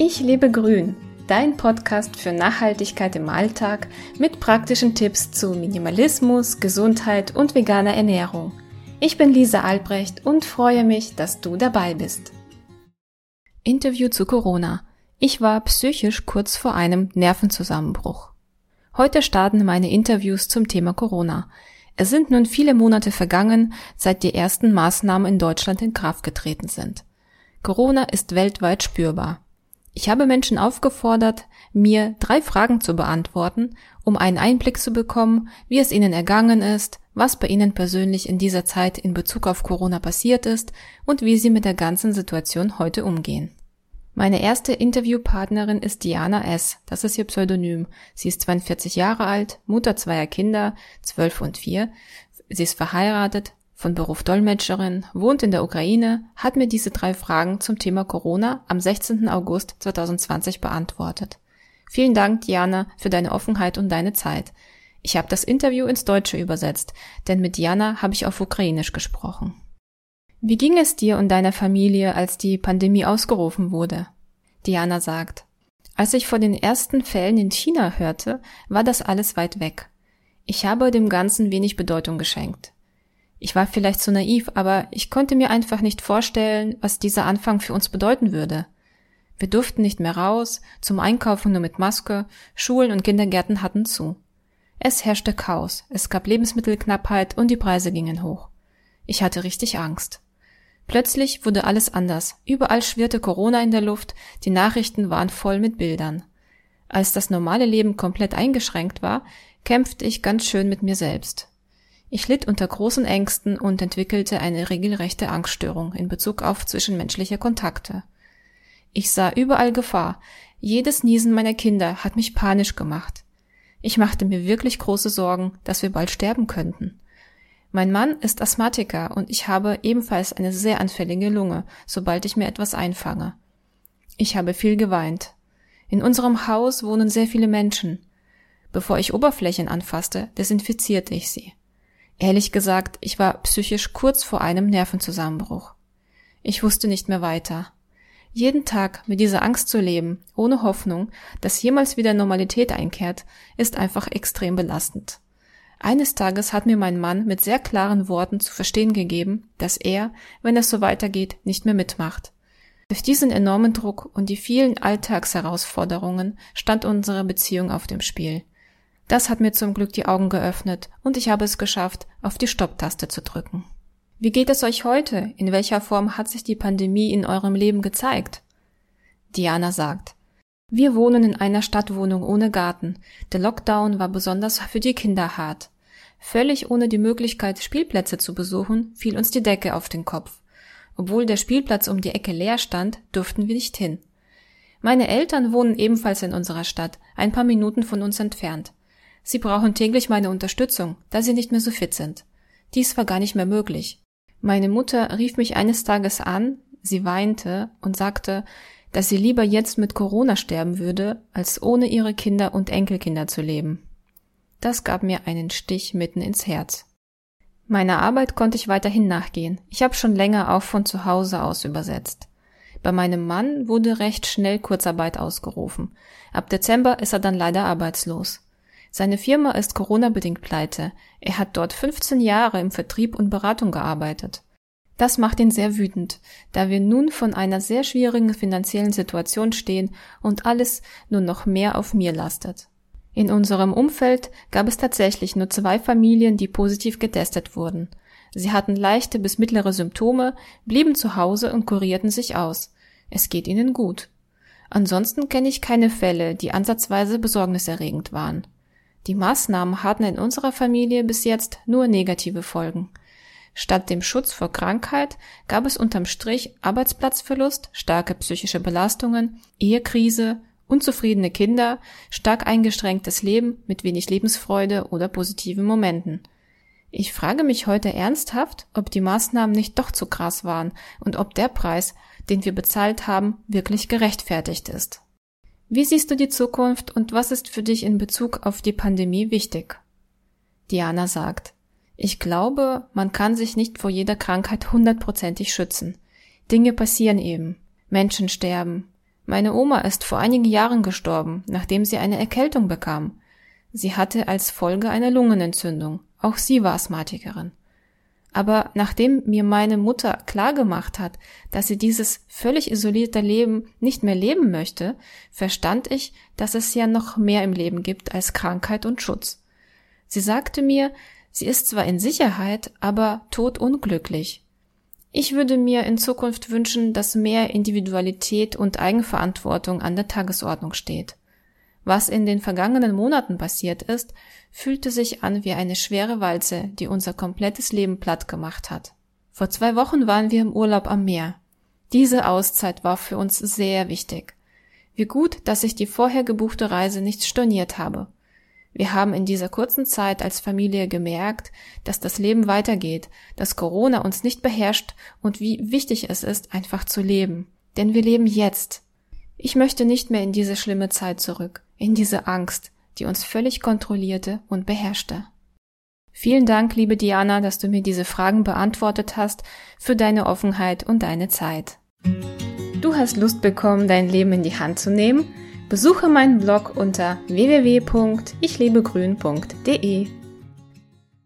Ich lebe grün, dein Podcast für Nachhaltigkeit im Alltag mit praktischen Tipps zu Minimalismus, Gesundheit und veganer Ernährung. Ich bin Lisa Albrecht und freue mich, dass du dabei bist. Interview zu Corona. Ich war psychisch kurz vor einem Nervenzusammenbruch. Heute starten meine Interviews zum Thema Corona. Es sind nun viele Monate vergangen, seit die ersten Maßnahmen in Deutschland in Kraft getreten sind. Corona ist weltweit spürbar. Ich habe Menschen aufgefordert, mir drei Fragen zu beantworten, um einen Einblick zu bekommen, wie es ihnen ergangen ist, was bei ihnen persönlich in dieser Zeit in Bezug auf Corona passiert ist und wie sie mit der ganzen Situation heute umgehen. Meine erste Interviewpartnerin ist Diana S., das ist ihr Pseudonym. Sie ist 42 Jahre alt, Mutter zweier Kinder, 12 und 4. Sie ist verheiratet, von Beruf Dolmetscherin, wohnt in der Ukraine, hat mir diese drei Fragen zum Thema Corona am 16. August 2020 beantwortet. Vielen Dank, Diana, für deine Offenheit und deine Zeit. Ich habe das Interview ins Deutsche übersetzt, denn mit Diana habe ich auf Ukrainisch gesprochen. Wie ging es dir und deiner Familie, als die Pandemie ausgerufen wurde? Diana sagt, als ich vor den ersten Fällen in China hörte, war das alles weit weg. Ich habe dem Ganzen wenig Bedeutung geschenkt. Ich war vielleicht zu naiv, aber ich konnte mir einfach nicht vorstellen, was dieser Anfang für uns bedeuten würde. Wir durften nicht mehr raus, zum Einkaufen nur mit Maske, Schulen und Kindergärten hatten zu. Es herrschte Chaos, es gab Lebensmittelknappheit und die Preise gingen hoch. Ich hatte richtig Angst. Plötzlich wurde alles anders. Überall schwirrte Corona in der Luft, die Nachrichten waren voll mit Bildern. Als das normale Leben komplett eingeschränkt war, kämpfte ich ganz schön mit mir selbst. Ich litt unter großen Ängsten und entwickelte eine regelrechte Angststörung in Bezug auf zwischenmenschliche Kontakte. Ich sah überall Gefahr. Jedes Niesen meiner Kinder hat mich panisch gemacht. Ich machte mir wirklich große Sorgen, dass wir bald sterben könnten. Mein Mann ist Asthmatiker und ich habe ebenfalls eine sehr anfällige Lunge, sobald ich mir etwas einfange. Ich habe viel geweint. In unserem Haus wohnen sehr viele Menschen. Bevor ich Oberflächen anfasste, desinfizierte ich sie. Ehrlich gesagt, ich war psychisch kurz vor einem Nervenzusammenbruch. Ich wusste nicht mehr weiter. Jeden Tag mit dieser Angst zu leben, ohne Hoffnung, dass jemals wieder Normalität einkehrt, ist einfach extrem belastend. Eines Tages hat mir mein Mann mit sehr klaren Worten zu verstehen gegeben, dass er, wenn es so weitergeht, nicht mehr mitmacht. Durch diesen enormen Druck und die vielen Alltagsherausforderungen stand unsere Beziehung auf dem Spiel. Das hat mir zum Glück die Augen geöffnet und ich habe es geschafft, auf die Stopptaste zu drücken. Wie geht es euch heute? In welcher Form hat sich die Pandemie in eurem Leben gezeigt? Diana sagt, wir wohnen in einer Stadtwohnung ohne Garten. Der Lockdown war besonders für die Kinder hart. Völlig ohne die Möglichkeit, Spielplätze zu besuchen, fiel uns die Decke auf den Kopf. Obwohl der Spielplatz um die Ecke leer stand, durften wir nicht hin. Meine Eltern wohnen ebenfalls in unserer Stadt, ein paar Minuten von uns entfernt. Sie brauchen täglich meine Unterstützung, da sie nicht mehr so fit sind. Dies war gar nicht mehr möglich. Meine Mutter rief mich eines Tages an, sie weinte und sagte, dass sie lieber jetzt mit Corona sterben würde, als ohne ihre Kinder und Enkelkinder zu leben. Das gab mir einen Stich mitten ins Herz. Meiner Arbeit konnte ich weiterhin nachgehen. Ich habe schon länger auch von zu Hause aus übersetzt. Bei meinem Mann wurde recht schnell Kurzarbeit ausgerufen. Ab Dezember ist er dann leider arbeitslos. Seine Firma ist Corona-bedingt pleite. Er hat dort 15 Jahre im Vertrieb und Beratung gearbeitet. Das macht ihn sehr wütend, da wir nun von einer sehr schwierigen finanziellen Situation stehen und alles nur noch mehr auf mir lastet. In unserem Umfeld gab es tatsächlich nur zwei Familien, die positiv getestet wurden. Sie hatten leichte bis mittlere Symptome, blieben zu Hause und kurierten sich aus. Es geht ihnen gut. Ansonsten kenne ich keine Fälle, die ansatzweise besorgniserregend waren. Die Maßnahmen hatten in unserer Familie bis jetzt nur negative Folgen. Statt dem Schutz vor Krankheit gab es unterm Strich Arbeitsplatzverlust, starke psychische Belastungen, Ehekrise, unzufriedene Kinder, stark eingeschränktes Leben mit wenig Lebensfreude oder positiven Momenten. Ich frage mich heute ernsthaft, ob die Maßnahmen nicht doch zu krass waren und ob der Preis, den wir bezahlt haben, wirklich gerechtfertigt ist. Wie siehst du die Zukunft und was ist für dich in Bezug auf die Pandemie wichtig? Diana sagt, ich glaube, man kann sich nicht vor jeder Krankheit hundertprozentig schützen. Dinge passieren eben. Menschen sterben. Meine Oma ist vor einigen Jahren gestorben, nachdem sie eine Erkältung bekam. Sie hatte als Folge eine Lungenentzündung. Auch sie war Asthmatikerin. Aber nachdem mir meine Mutter klargemacht hat, dass sie dieses völlig isolierte Leben nicht mehr leben möchte, verstand ich, dass es ja noch mehr im Leben gibt als Krankheit und Schutz. Sie sagte mir, sie ist zwar in Sicherheit, aber todunglücklich. Ich würde mir in Zukunft wünschen, dass mehr Individualität und Eigenverantwortung an der Tagesordnung steht. Was in den vergangenen Monaten passiert ist, fühlte sich an wie eine schwere Walze, die unser komplettes Leben platt gemacht hat. Vor zwei Wochen waren wir im Urlaub am Meer. Diese Auszeit war für uns sehr wichtig. Wie gut, dass ich die vorher gebuchte Reise nicht storniert habe. Wir haben in dieser kurzen Zeit als Familie gemerkt, dass das Leben weitergeht, dass Corona uns nicht beherrscht und wie wichtig es ist, einfach zu leben. Denn wir leben jetzt. Ich möchte nicht mehr in diese schlimme Zeit zurück, in diese Angst, die uns völlig kontrollierte und beherrschte. Vielen Dank, liebe Diana, dass du mir diese Fragen beantwortet hast, für deine Offenheit und deine Zeit. Du hast Lust bekommen, dein Leben in die Hand zu nehmen? Besuche meinen Blog unter www.ichlebegrün.de.